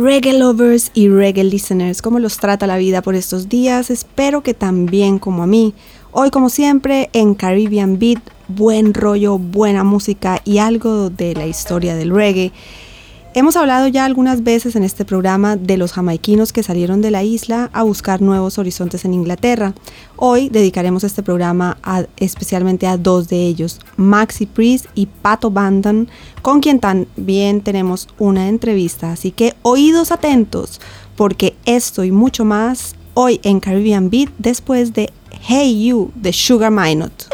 Reggae lovers y reggae listeners, ¿cómo los trata la vida por estos días? Espero que también como a mí. Hoy como siempre en Caribbean Beat, buen rollo, buena música y algo de la historia del reggae. Hemos hablado ya algunas veces en este programa de los jamaiquinos que salieron de la isla a buscar nuevos horizontes en Inglaterra. Hoy dedicaremos este programa especialmente a dos de ellos, Maxi Priest y Pato Bandan, con quien también tenemos una entrevista. Así que oídos atentos, porque esto y mucho más hoy en Caribbean Beat después de Hey You de Sugar Minot.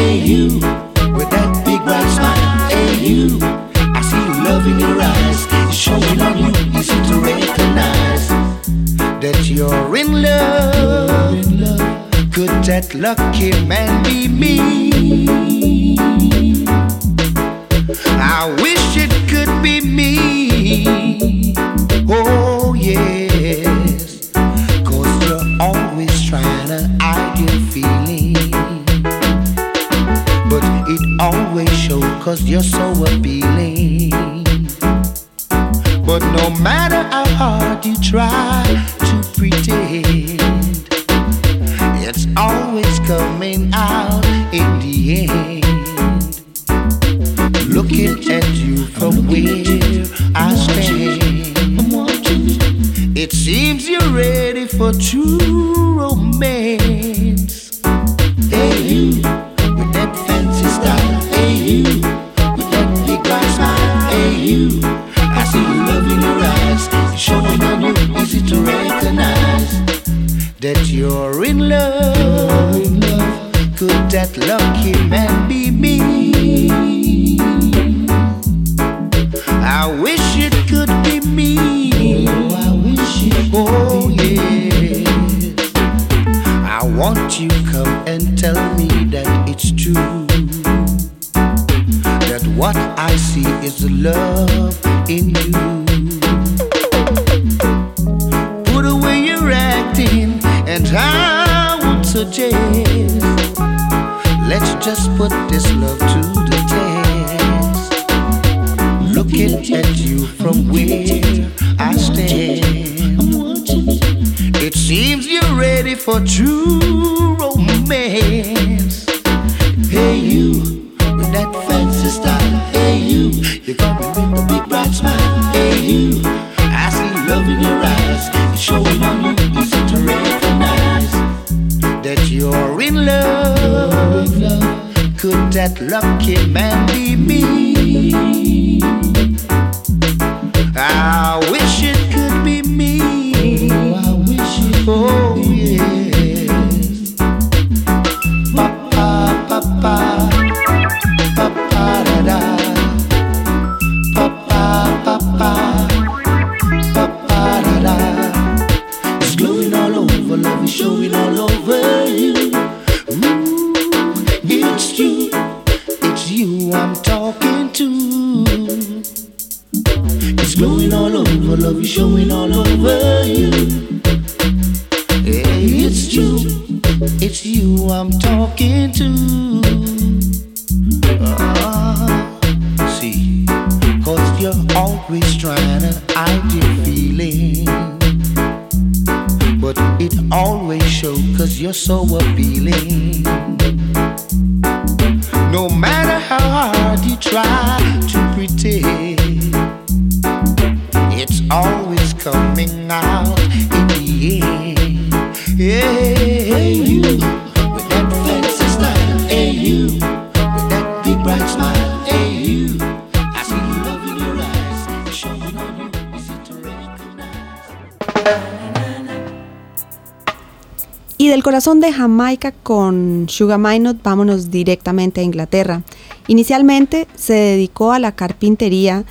Hey you, with that big bright smile. Hey you, I see love in your eyes. It's showing on you, easy to recognize that you're in love. Could that lucky man be me? I wish it could be me. Oh, yes. Cause you're always trying to hide your feeling. Cause you're so appealing. But no matter how hard you try to pretend, it's always coming out in the end. Looking at you from where I stand, it seems you're ready for true romance. That you're in love. Could that lucky man be me? I wish it could be me. I wish it oh, yeah. I want you come and tell me that it's true. That what I see is love in you. Suggest let's just put this love to the test. Looking at you from where I stand, it seems you're ready for true de Jamaica con Sugar Minot vámonos directamente a Inglaterra. Inicialmente se dedicó a la carpintería,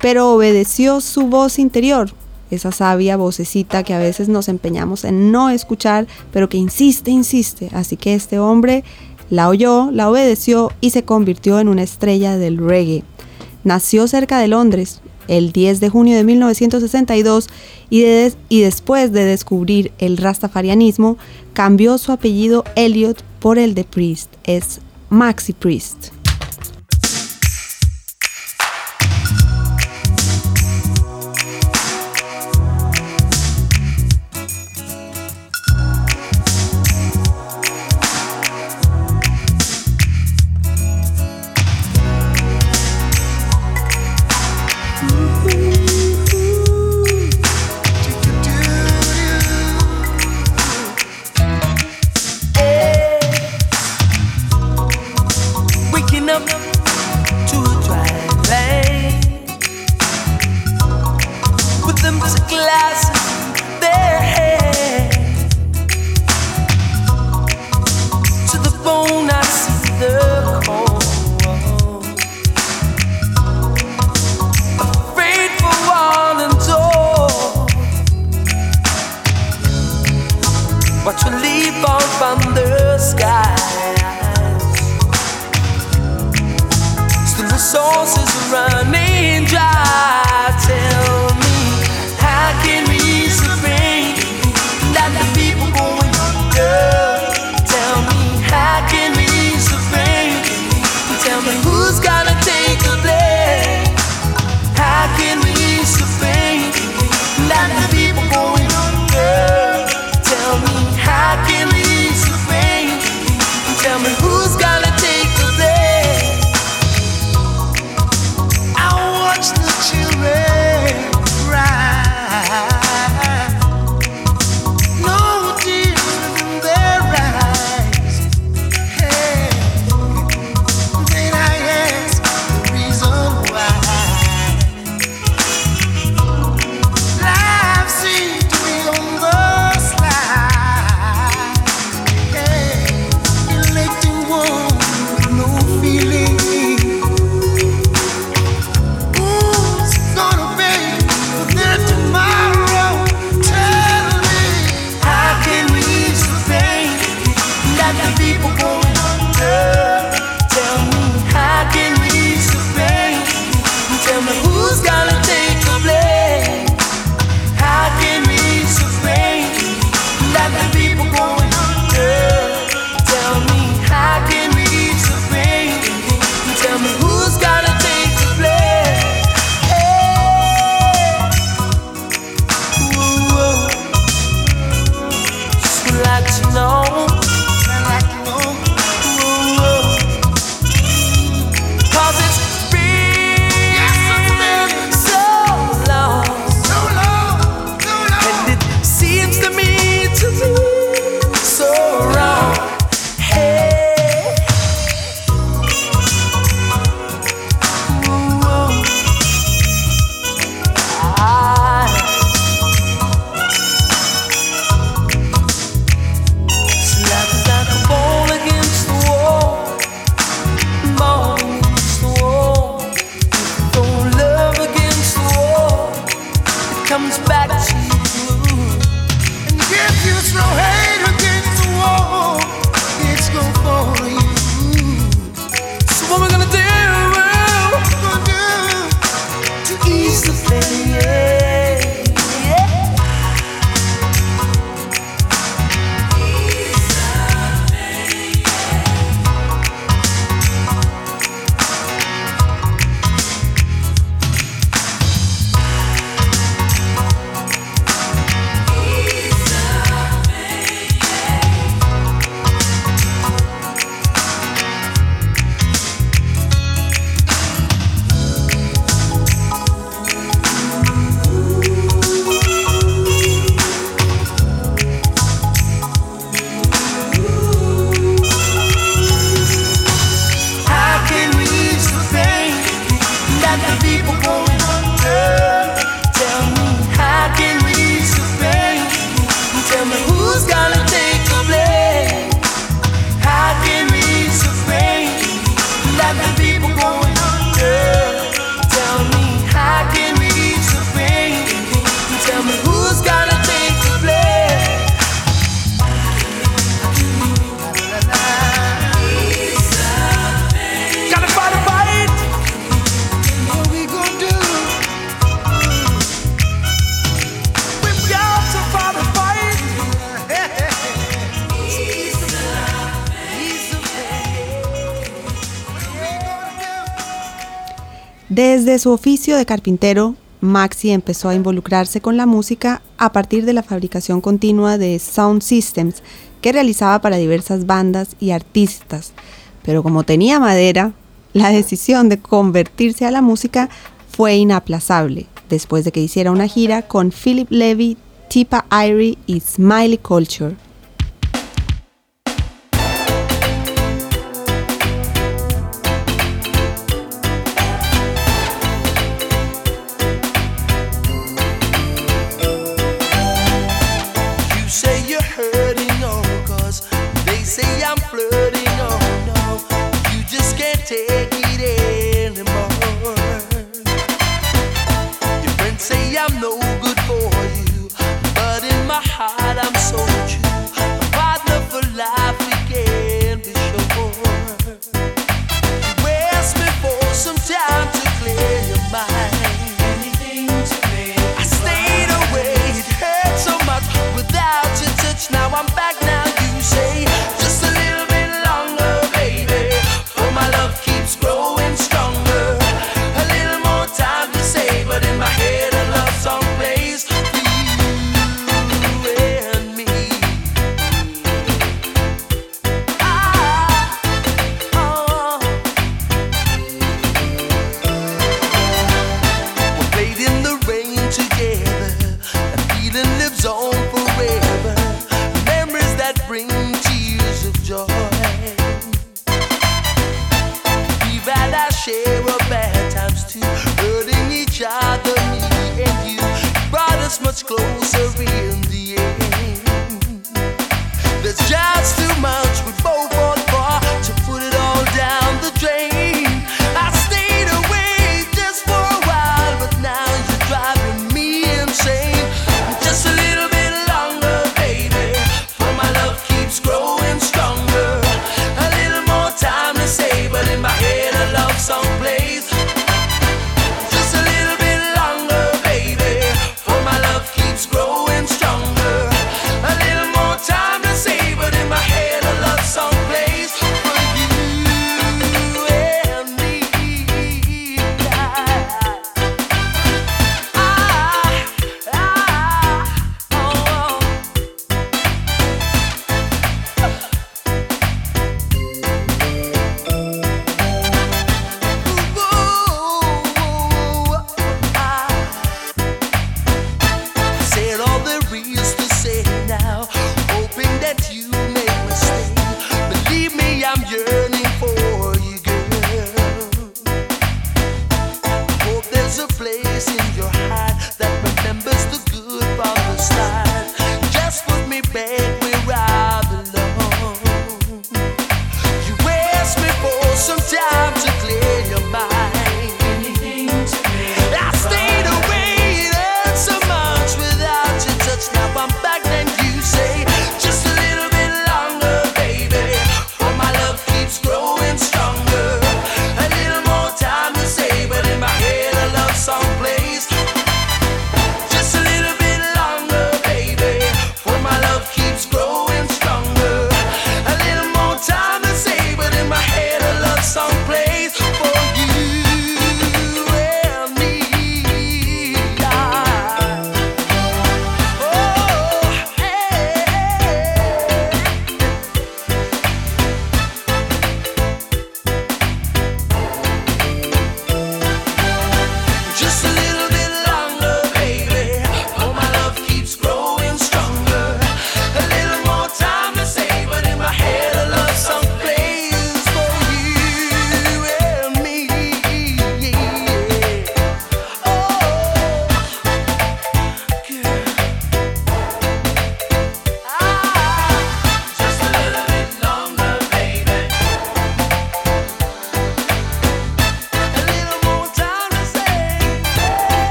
pero obedeció su voz interior, esa sabia vocecita que a veces nos empeñamos en no escuchar, pero que insiste, insiste. Así que este hombre la oyó, la obedeció y se convirtió en una estrella del reggae. Nació cerca de Londres el 10 de junio de 1962 y, después de descubrir el rastafarianismo, cambió su apellido Elliot por el de Priest. Es Maxi Priest. Su oficio de carpintero, Maxi empezó a involucrarse con la música a partir de la fabricación continua de sound systems que realizaba para diversas bandas y artistas. Pero como tenía madera, la decisión de convertirse a la música fue inaplazable después de que hiciera una gira con Philip Levy, Tipa Irie y Smiley Culture.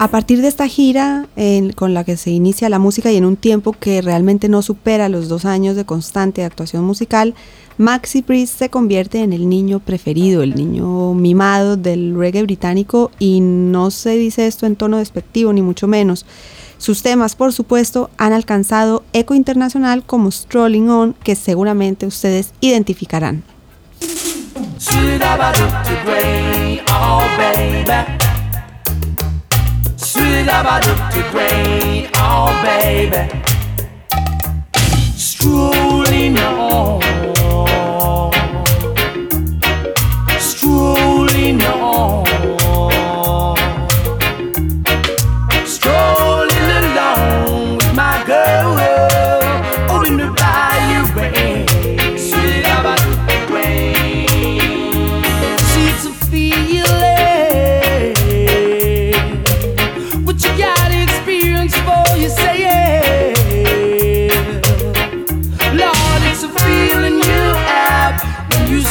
A partir de esta gira con la que se inicia la música y en un tiempo que realmente no supera los dos años de constante actuación musical, Maxi Priest se convierte en el niño preferido, el niño mimado del reggae británico y no se dice esto en tono despectivo ni mucho menos. Sus temas, por supuesto, han alcanzado eco internacional como Strolling On, que seguramente ustedes identificarán. Sweet Abadoo-to-Gray, oh baby. Abadoo-to-Gray, oh baby. Strolling on.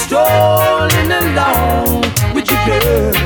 Strolling along with your girl.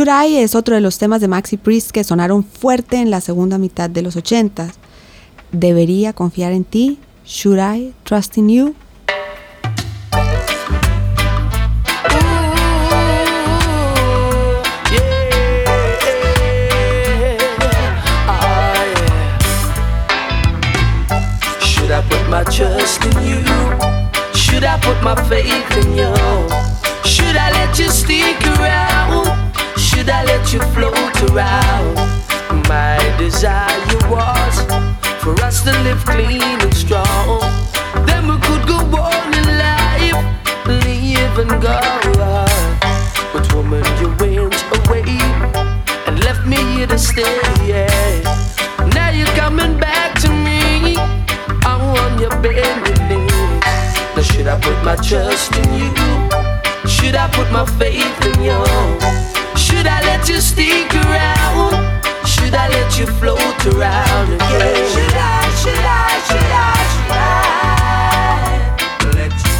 Should I es otro de los temas de Maxi Priest que sonaron fuerte en la segunda mitad de los 80. ¿Debería confiar en ti? Should I trust in you? Should I put my trust in you? Should I put my faith in you? Should I let you stick around? Should I let you float around? My desire was for us to live clean and strong. Then we could go on in life, live and go on. But woman, you went away and left me here to stay. Yeah. Now you're coming back to me. I'm on your bending knees. Now should I put my trust in you? Should I put my faith in you? Should I let you stick around? Should I let you float around again? Should I, should I, should I, should I? Let you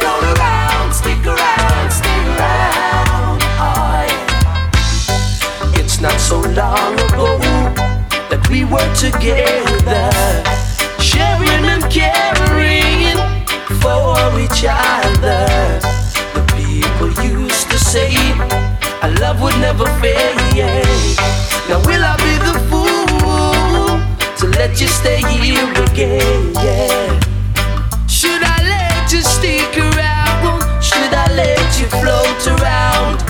float around, stick around, stick around. Oh, yeah. It's not so long ago that we were together, sharing and caring for each other. The people used to say, our love would never fail, yeah. Now will I be the fool to let you stay here again, yeah? Should I let you stick around? Should I let you float around?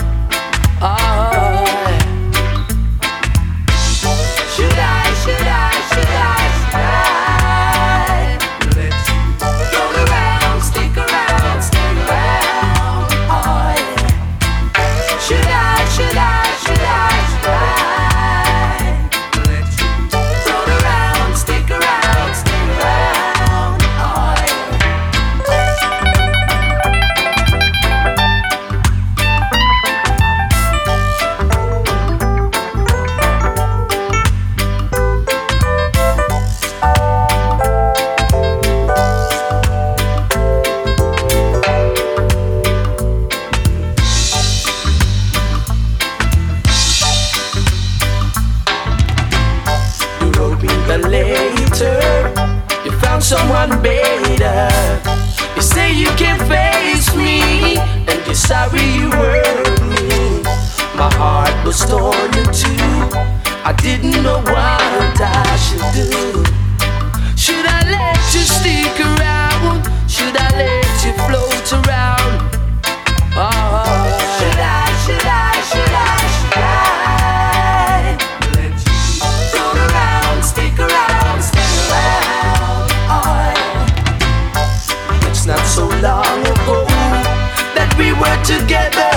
together,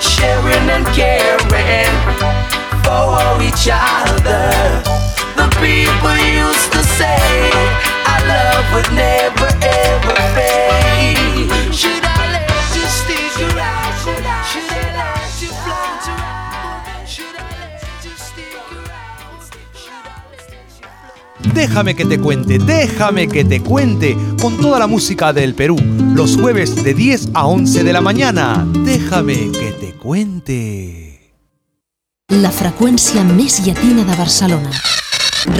sharing and caring for each other. The people used to say our love would never ever fade. Should Déjame que te cuente, déjame que te cuente con toda la música del Perú, los jueves de 10 a 11 de la mañana. Déjame que te cuente. La frecuencia més llatina de Barcelona.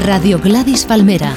Radio Gladys Palmera.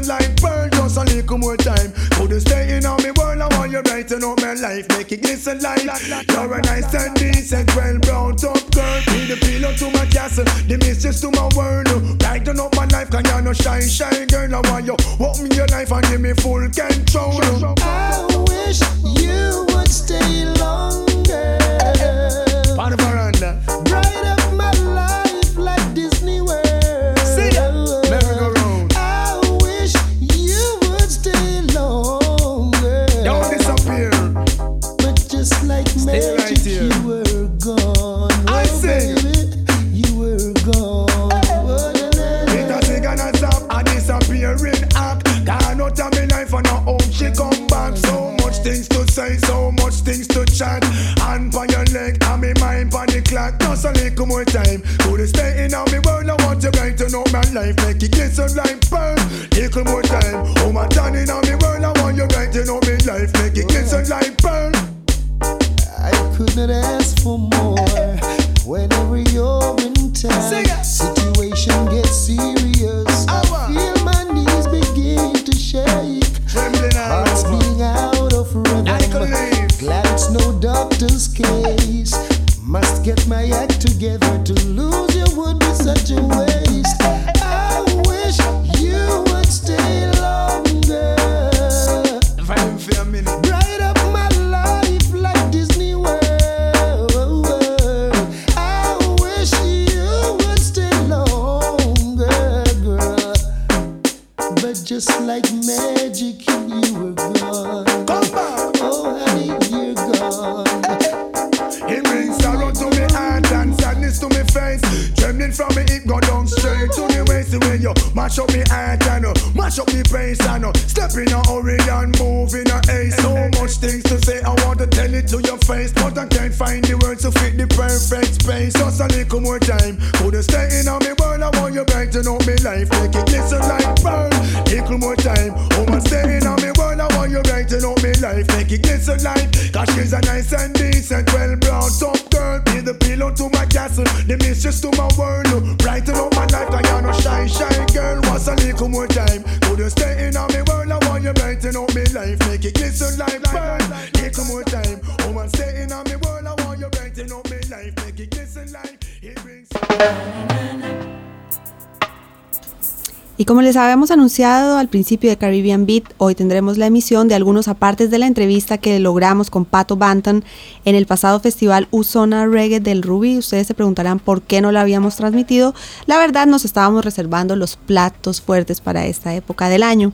your life burn just a little more time. Could you stay in on me world? I want you brighten up my life, make it glisten light. You're a nice and decent, well brought up girl. Be the pillow to my castle, the mistress to my world. Brighten up my life, can you no shine, shine girl? I want you open your life and give me full control. Oh. life, make it get some life burn. Little more time, oh my done in on me world, I want you right, you know me life, make it get some life burn. I couldn't have. Just like magic, you were gone. Come back. Oh, honey, you're gone. It brings sorrow to me heart and sadness to me face. Trembling from me hip go down straight to the waist. Way you mash up me heart and uh, mash up me pace and uh, step in a hurry and move in a haste. So much things to say, I want to tell it to your face, but I can't find the words to fit the perfect space. Just a little more time, couldn't stay in on me world. I want you brighten up me life, make it glisten like pearl. Little more time, woman stay in on me world. I want you brighten up me life, make it glisten like. Cause she's a nice and decent, well brought up girl. Be the pillow to my castle, the mistress to my world. Brighten up my life, I am no shy, shy girl. What's a little more time? Couldn't stay in on me world. I want you brighten up me life, make it glisten like pearl. Little more time, woman stay in on me world. I want you brighten up me life, make it glisten like. It brings. Y como les habíamos anunciado al principio de Caribbean Beat, hoy tendremos la emisión de algunos apartes de la entrevista que logramos con Pato Banton en el pasado festival Usona Reggae del Ruby. Ustedes se preguntarán por qué no la habíamos transmitido. La verdad nos estábamos reservando los platos fuertes para esta época del año.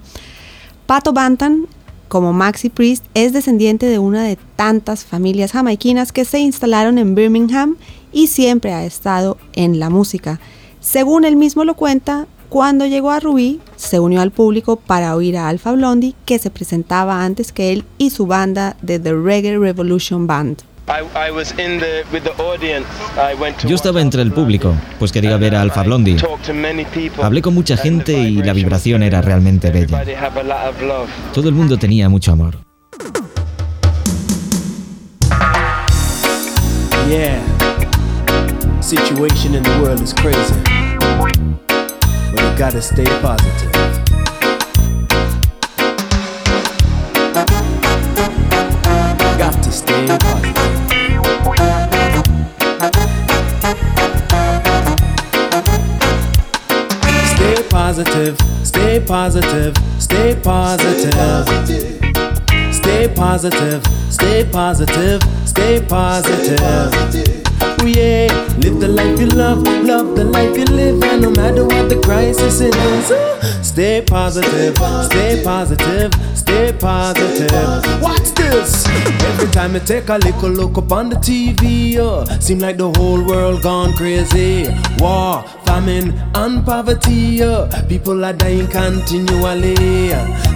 Pato Banton, como Maxi Priest, es descendiente de una de tantas familias jamaiquinas que se instalaron en Birmingham y siempre ha estado en la música. Según él mismo lo cuenta, cuando llegó a Rubí, se unió al público para oír a Alpha Blondie, que se presentaba antes que él y su banda de The Reggae Revolution Band. Yo estaba entre el público, pues quería ver a Alpha Blondie. Hablé con mucha gente y la vibración era realmente bella. Todo el mundo tenía mucho amor. Yeah. Situation in the world is crazy. But you gotta stay positive. Got to stay positive. Stay positive, stay positive, stay positive. Stay positive, stay positive, stay positive. Oh yeah, live the life you love, love the life you live, and no matter what the crisis is, stay positive, stay positive, stay positive. Watch this. Every time I take a little look up on the TV, uh, seem like the whole world gone crazy. War, famine, and poverty. Uh, people are dying continually.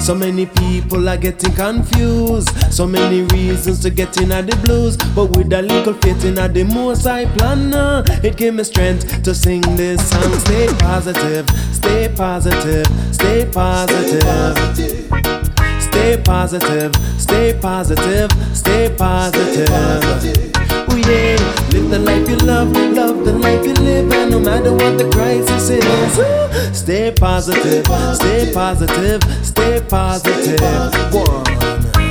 So many people are getting confused. So many reasons to get in at the blues. But with a little faith in at the most I plan, it gave me strength to sing this song. Stay positive, stay positive, stay positive. Stay positive, stay positive, stay positive. Oh yeah, live the life you love, love the life you live, and no matter what the crisis is, stay positive, stay positive, stay positive. One.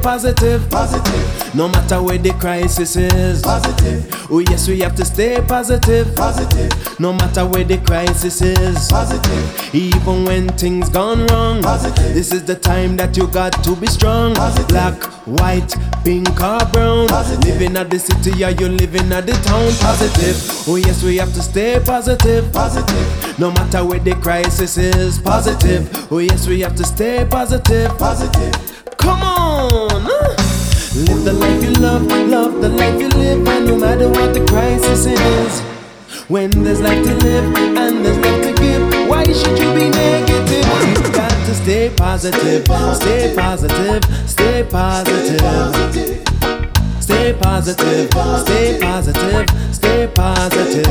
Positive. Positive. No matter where the crisis is. Positive. Oh yes, we have to stay positive. Positive. No matter where the crisis is. Positive. Even when things gone wrong. Positive. This is the time that you got to be strong. Positive. Black, white, pink or brown. Positive. Living at the city or you living at the town. Positive. Oh yes, we have to stay positive. Positive. No matter where the crisis is. Positive. Oh yes, we have to stay positive. Positive. Come on. Live the life you love, love the life you live, and no matter what the crisis is. When there's life to live and there's life to give, why should you be negative? You've got to stay positive, stay positive, stay positive. Stay positive, stay positive, stay positive. Stay positive, stay positive.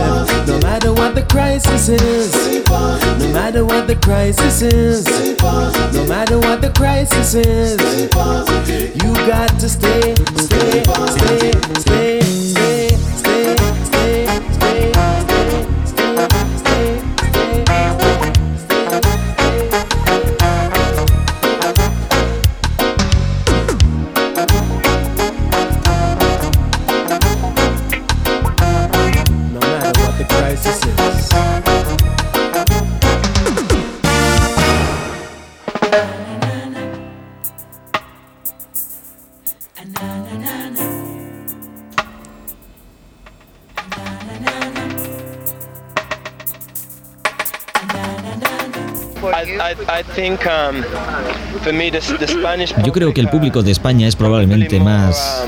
No matter what the crisis is, no matter what the crisis is, no matter what the crisis is, you got to stay, stay, stay, stay, stay, stay, Yo creo que el público de España es probablemente más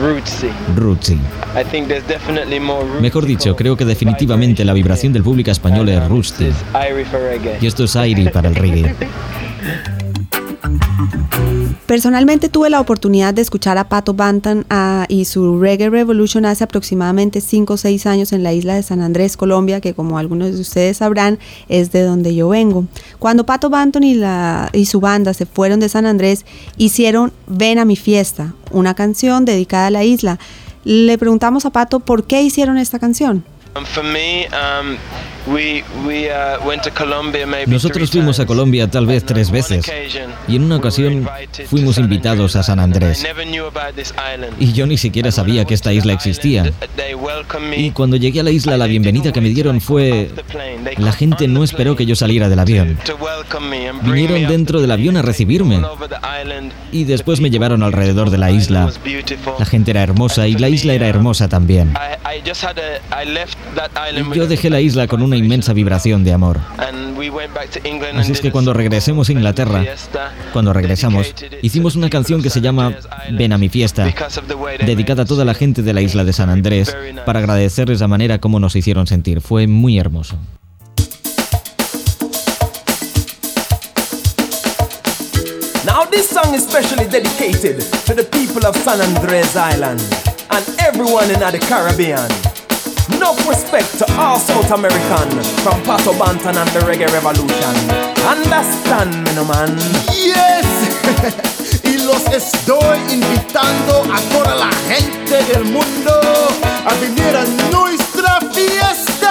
rootsy. rootsy. I think there's definitely more root Mejor dicho, creo que definitivamente la vibración del público español es reggae. Y esto es aire para el reggae. Personalmente tuve la oportunidad de escuchar a Pato Bantan ah, y su Reggae Revolution hace aproximadamente 5 o 6 años en la isla de San Andrés, Colombia, que como algunos de ustedes sabrán es de donde yo vengo. Cuando Pato Banton y, su banda se fueron de San Andrés, hicieron Ven a mi fiesta, una canción dedicada a la isla. Le preguntamos a Pato por qué hicieron esta canción. Um, for um, uh, went to Colombia maybe Nosotros fuimos a. Colombia tal vez tres veces y en una ocasión fuimos invitados a San Andrés y yo ni siquiera sabía que esta isla existía. Y cuando llegué a la isla la bienvenida que me dieron fue... La gente no esperó que yo saliera del avión. Vinieron dentro del avión a recibirme y después me llevaron alrededor de la isla. La gente era hermosa y la isla era hermosa también. Y yo dejé la isla con una inmensa vibración de amor. Así es que cuando regresemos a Inglaterra, cuando regresamos, hicimos una canción que se llama Ven a mi fiesta, dedicada a toda la gente de la isla de San Andrés para agradecerles la manera como nos hicieron sentir. Fue muy hermoso. This song is specially dedicated to the people of San Andres Island and everyone in the Caribbean. Enough respect to all South American from Pato Bantan and the Reggae Revolution. Understand me, no man. Yes. y los estoy invitando a toda la gente del mundo a venir a nuestra fiesta.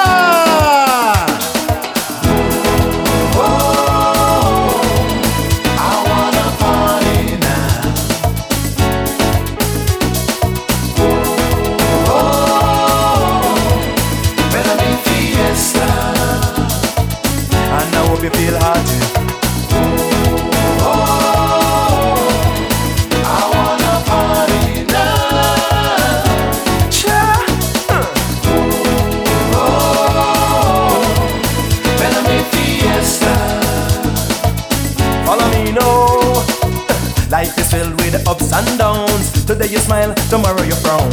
And downs. Today you smile, tomorrow you frown.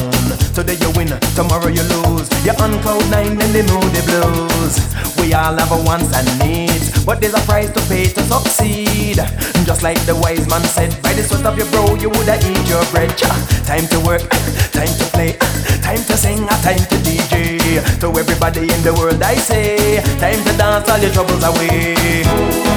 Today you win, tomorrow you lose. You're on cloud nine in the moody blues. We all have our wants and needs, but there's a price to pay to succeed. Just like the wise man said, by the sweat of your brow you woulda eat your bread. Time to work, time to play, time to sing, time to DJ. To everybody in the world I say, time to dance all your troubles away.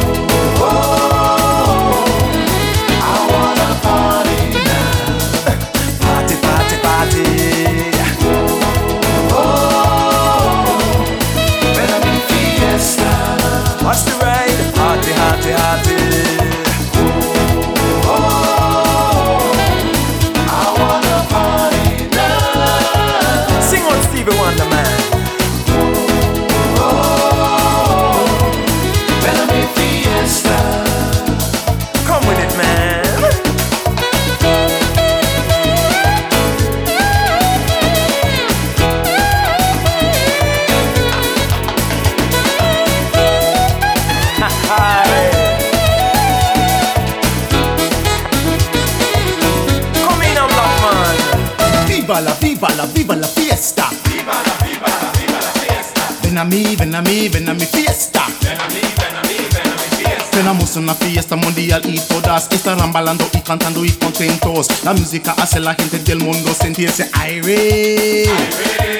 La, viva la, viva la fiesta. Viva la, viva la, viva la fiesta. Ven a mí, ven a mí, ven a mi fiesta. Ven a mí, ven a mí, ven a mi fiesta. Tenemos una fiesta mundial y todas estarán bailando y cantando y contentos. La música hace la gente del mundo sentirse aire.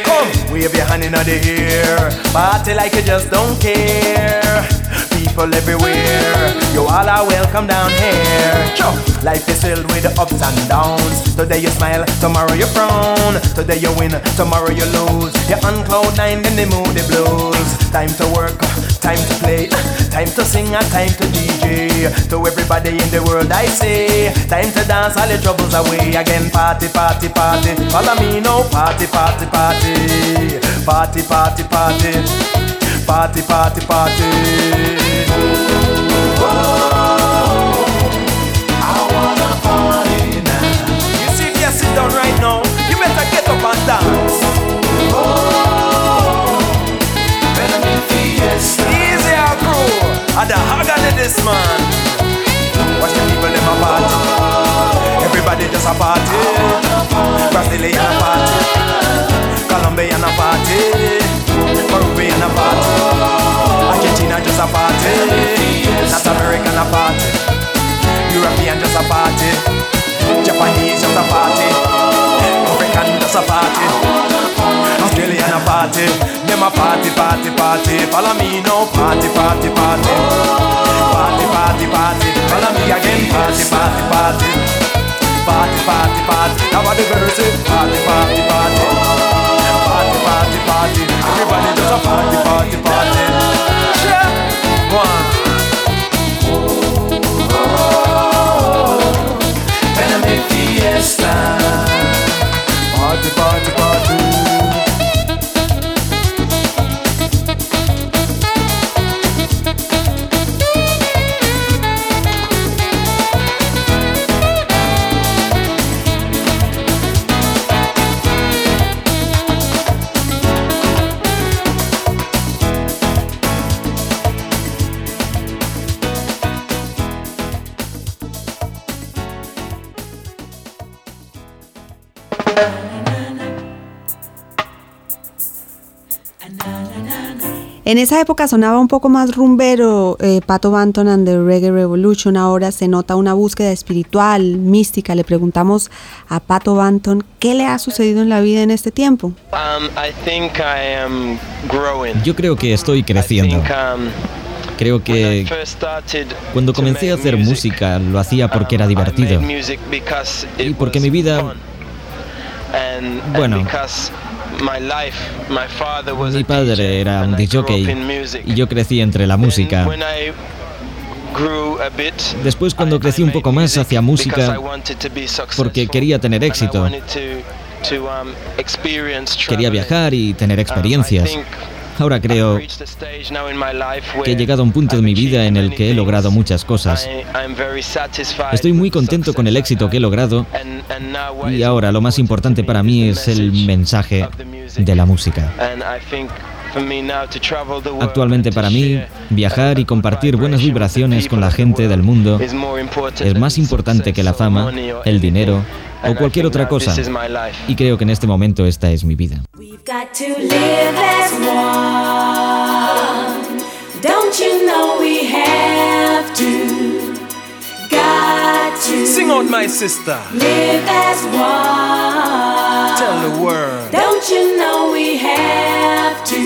Come, wave your hand in the air. Party like you just don't care. People everywhere, you all are welcome down here. Sure. Life is filled with ups and downs. Today you smile, tomorrow you frown. Today you win, tomorrow you lose. You're on cloud nine, then the blues. Time to work, time to play, time to sing and time to DJ. To everybody in the world I say, time to dance all your troubles away. Again, party, party, party. Follow me now, party, party, party. Party, party, party. Party, party, party. I At the hug of this man. Watch the people in my party. Everybody just a party. Brazilian a party. Colombian a party. Peruvian a party. Argentina just a party. North American a party. European just a party. Japanese just a party. African just a party. Australian party. Them a party, party, party. Follow me now, party, party, party. Party, party, party. Follow me again, party, party, party. Party, party, party. Now the girls say, party, party, party. Party, party, party. Everybody just a party, party, party. Yeah. One. Fiesta. Party, party, party. En esa época sonaba un poco más rumbero eh, Pato Banton and the Reggae Revolution. Ahora se nota una búsqueda espiritual, mística. Le preguntamos a Pato Banton qué le ha sucedido en la vida en este tiempo. Um, I think I am growing. Yo creo que estoy creciendo. Um, Creo que cuando comencé a hacer música lo hacía porque era divertido. Y porque mi vida... Bueno, mi padre era un disjockey y yo crecí entre la música. Después cuando crecí un poco más hacia música porque quería tener éxito. Quería viajar y tener experiencias. Ahora creo que he llegado a un punto de mi vida en el que he logrado muchas cosas. Estoy muy contento con el éxito que he logrado y ahora lo más importante para mí es el mensaje de la música. Actualmente para mí, viajar y compartir buenas vibraciones con la gente del mundo es más importante que la fama, el dinero o cualquier otra cosa. Y creo que en este momento esta es mi vida. got to live as one. Don't you know we have to? Got to Sing out, my sister. live as one. Tell the world. Don't you know we have to?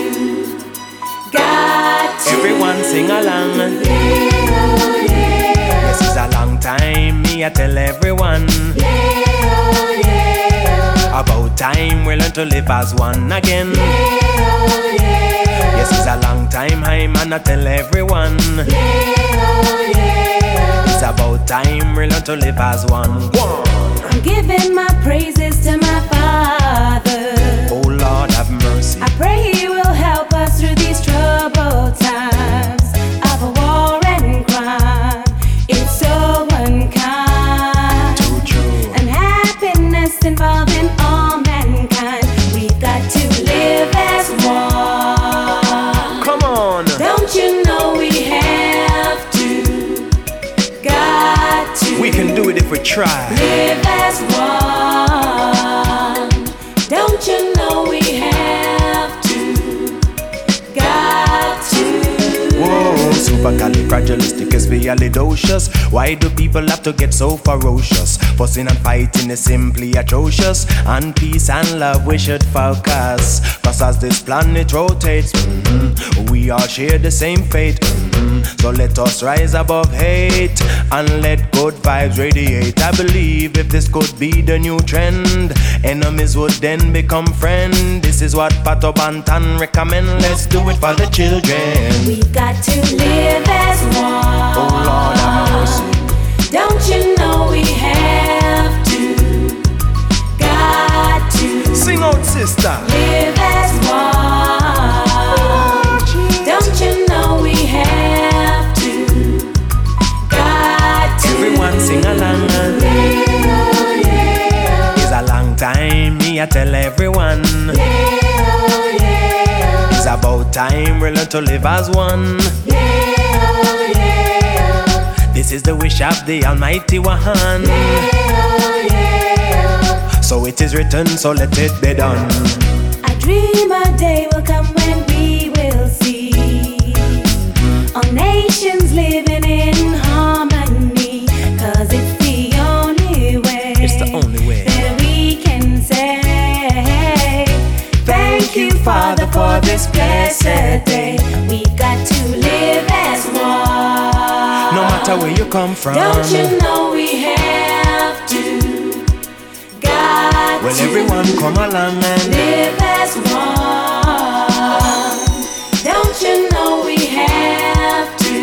Got to. Everyone sing along. This is a long time, me I tell everyone. Time we learn to live as one again. Yeah, oh, yeah. Yes, it's a long time, I man, I tell everyone. Yeah, oh, yeah. It's about time we learn to live as one. One. I'm giving my praises to my Father. Oh Lord, have mercy. I pray He will help us through these troubled times try. Live as one. Don't you know we have to? Got to. Whoa, supercalifragilistic supercalifragilisticexpialidocious. Why do people have to get so ferocious? Fussing and fighting is simply atrocious. And peace and love we should focus. Cause as this planet rotates, mhm, we all share the same fate. mhm. So let us rise above hate and let good vibes radiate. I believe if this could be the new trend, enemies would then become friends. This is what Pato Banton recommend. Let's do it for the children. We've got to live as one. Oh Lord have mercy. Don't you know we have to? Got to Sing out, sister. live as one. Don't you know we have to? Got to. Everyone sing along. It's a long time, me I tell everyone. It's about time we learn to live as one. This is the wish of the Almighty One. So it is written, so let it be done. I dream a day will come when we will see all nations living in harmony. Cause it's the only way. It's the only way. that we can say thank you, Father, for this blessed day. Matter where you come from. Don't you know we have to? Got Well, to everyone come along and live as one. Don't you know we have to?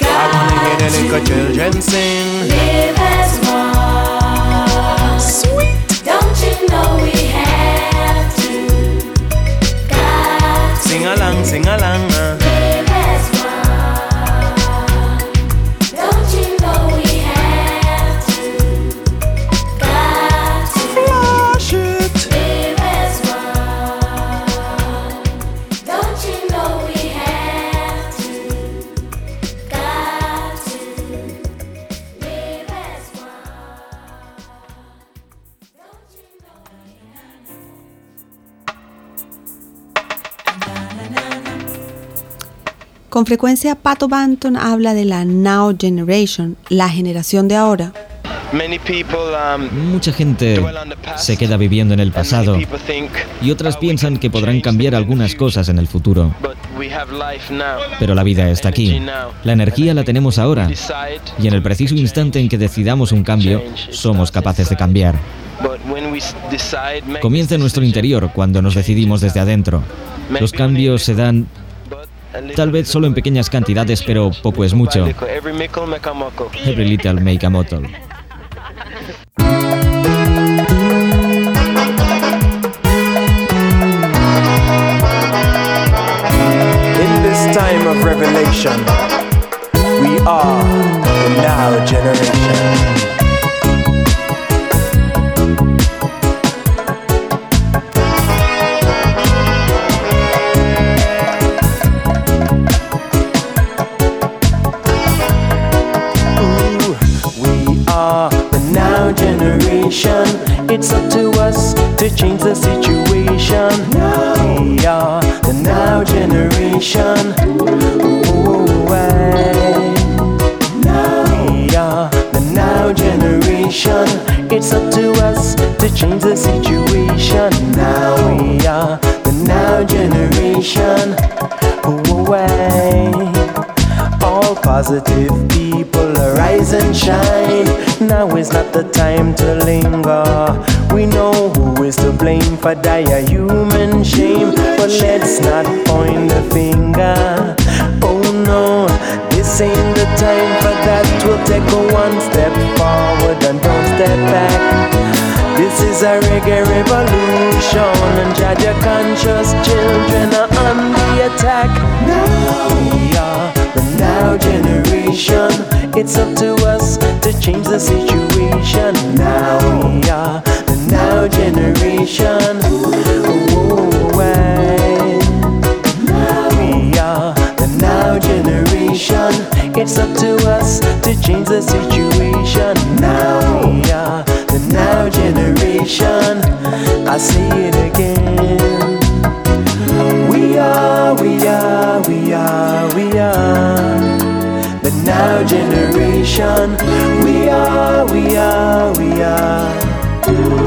I wanna hear the little children sing. Live as one. Sweet. Don't you know we have to? Got to Sing along, sing along. uh. Con frecuencia Pato Banton habla de la Now Generation, la generación de ahora. Um, Mucha gente se queda viviendo en el pasado y otras piensan que podrán cambiar algunas cosas en el futuro. Pero la vida está aquí. La energía la tenemos ahora. Y en el preciso instante en que decidamos un cambio, somos capaces de cambiar. Comienza en nuestro interior cuando nos decidimos desde adentro. Los cambios se dan tal vez solo en pequeñas cantidades, pero poco es mucho. Every little make a motel. In this time of revelation, we are the now generation. To change the situation. We are the now generation. Ooh, aye. We are the now generation. It's up to us to change the situation. Now we are the now generation. Ooh, aye. All positive people arise and shine. Now is not the time to linger. We know is to blame for dire human shame, but let's not point the finger. Oh no, this ain't the time for that. We'll take a one step forward and don't step back. This is a reggae revolution, and Jah Jah conscious children are on the attack. Now we are the now generation. It's up to us to change the situation. Now we are now generation. Oh. We are the now generation. It's up to us to change the situation. Now we are the now generation. I say it again. We are, we are, we are, we are the now generation. We are, we are, we are.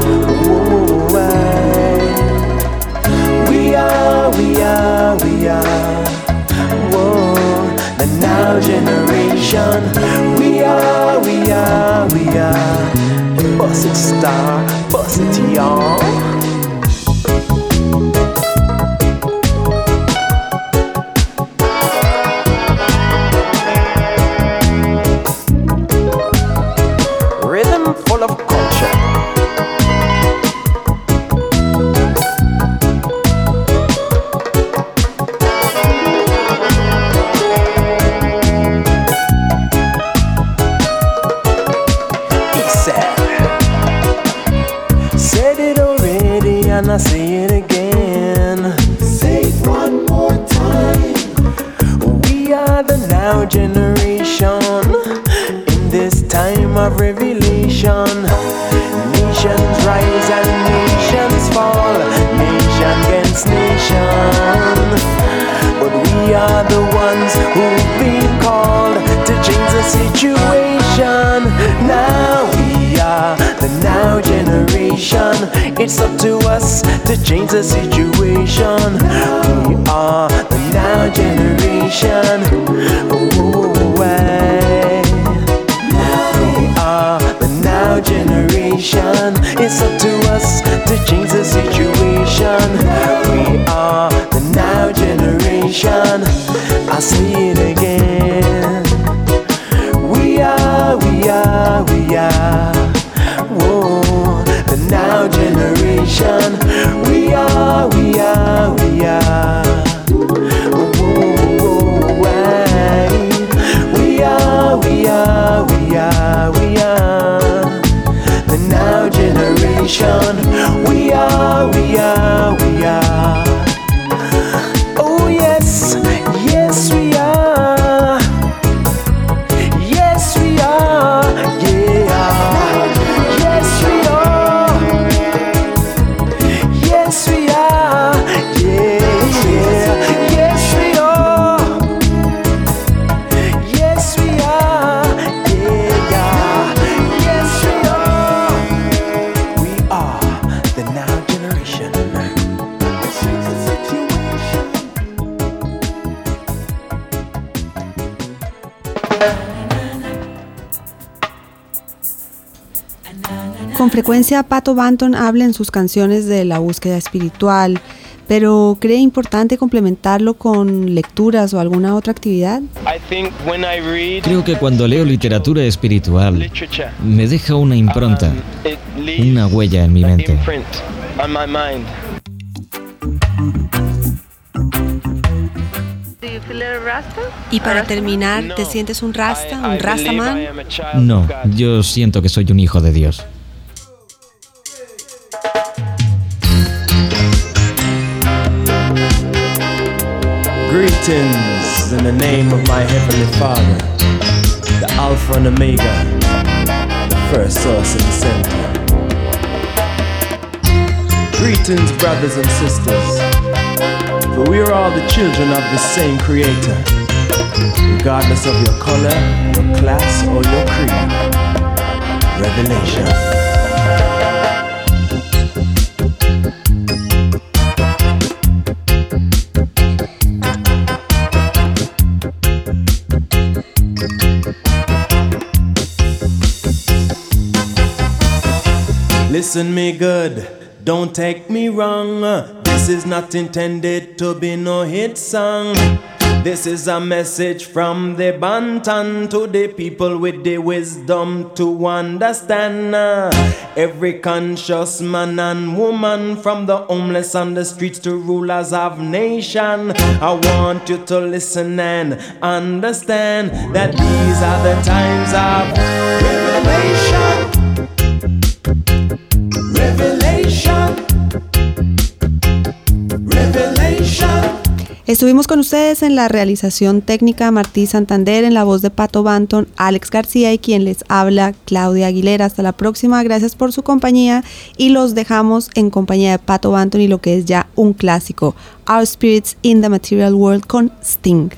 Generation. We are, we are, we are. Bust it star, bust it y'all. It's up to us to change the situation. We are the now generation. Aye. Eh. We are the now generation. It's up to us to change the situation. We are the now generation. I say it generation. We are, we are, we are. Frecuencia Pato Banton habla en sus canciones de la búsqueda espiritual, pero ¿cree importante complementarlo con lecturas o alguna otra actividad? Creo que cuando leo literatura espiritual me deja una impronta, una huella en mi mente. Y para terminar, ¿te sientes un rasta, un rastaman? No, yo siento que soy un hijo de Dios. Greetings in the name of my Heavenly Father, the Alpha and Omega, the first source and the center. Greetings, brothers and sisters, for we are all the children of the same Creator, regardless of your color, your class, or your creed. Revelation. Listen me good, don't take me wrong. This is not intended to be no hit song. This is a message from the Banton to the people with the wisdom to understand. Every conscious man and woman, from the homeless on the streets to rulers of nation. I want you to listen and understand that these are the times of revelation. Estuvimos con ustedes en la realización técnica Martí Santander, en la voz de Pato Banton, Alex García y quien les habla, Claudia Aguilera. Hasta la próxima, gracias por su compañía y los dejamos en compañía de Pato Banton y lo que es ya un clásico, Our Spirits in the Material World con Sting.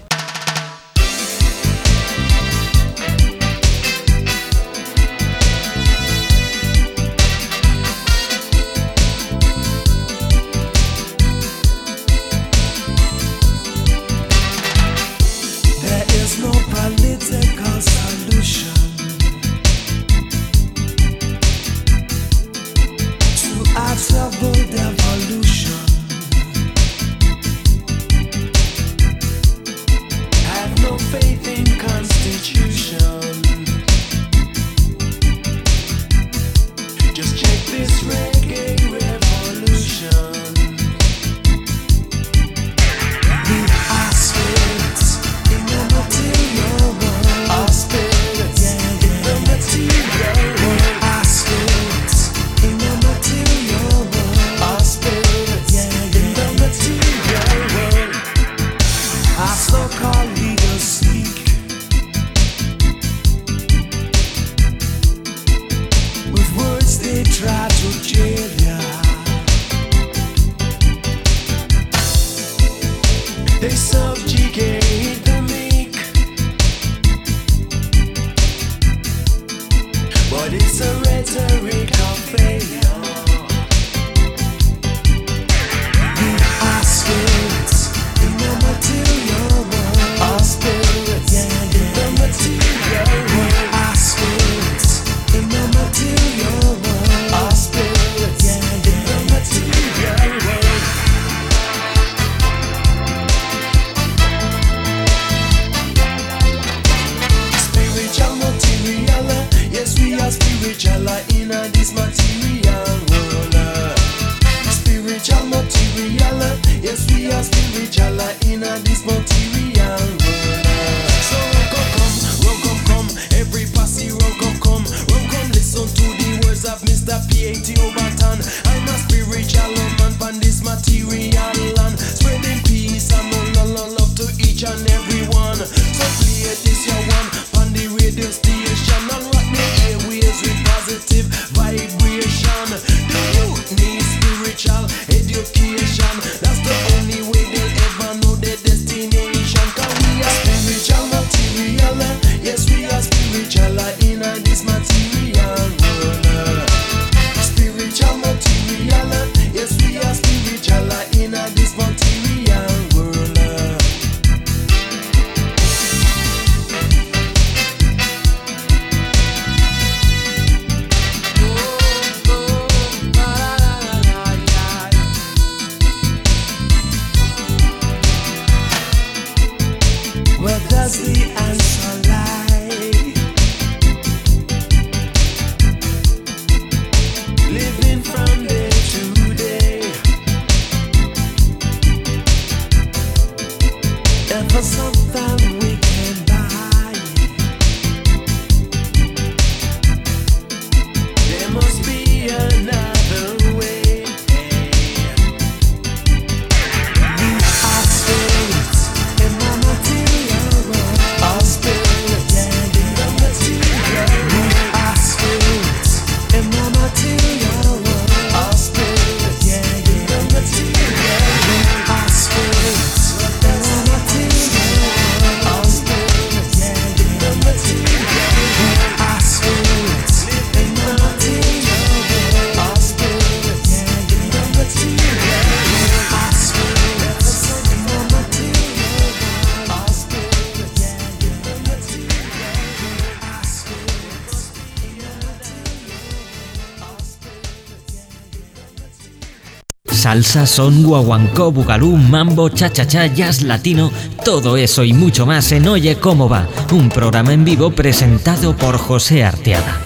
Salsa, son, guaguancó, bugalú, mambo, cha-cha-cha, jazz latino, todo eso y mucho más en Oye Cómo Va, un programa en vivo presentado por José Arteaga.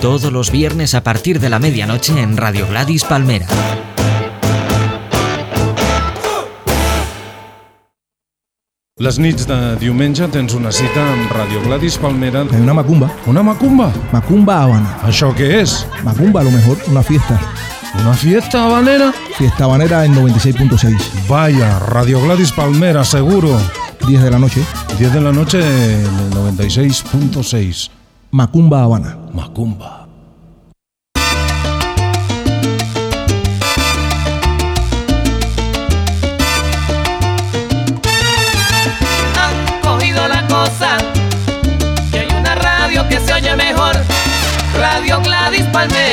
Todos los viernes a partir de la medianoche en Radio Gladys Palmera. Les nits de diumenge tens una cita amb Radio Gladys Palmera. En una macumba. ¿Una macumba? Macumba Habana. ¿Això qué es? Macumba, a lo mejor, una fiesta. ¿Una fiesta habanera? Fiesta habanera en 96.6. Vaya, Radio Gladys Palmera, seguro. 10 de la noche. 10 de la noche en 96.6. Macumba Habana. Macumba. Han cogido las cosas y hay una radio que se oye mejor. Radio Gladys Palmera.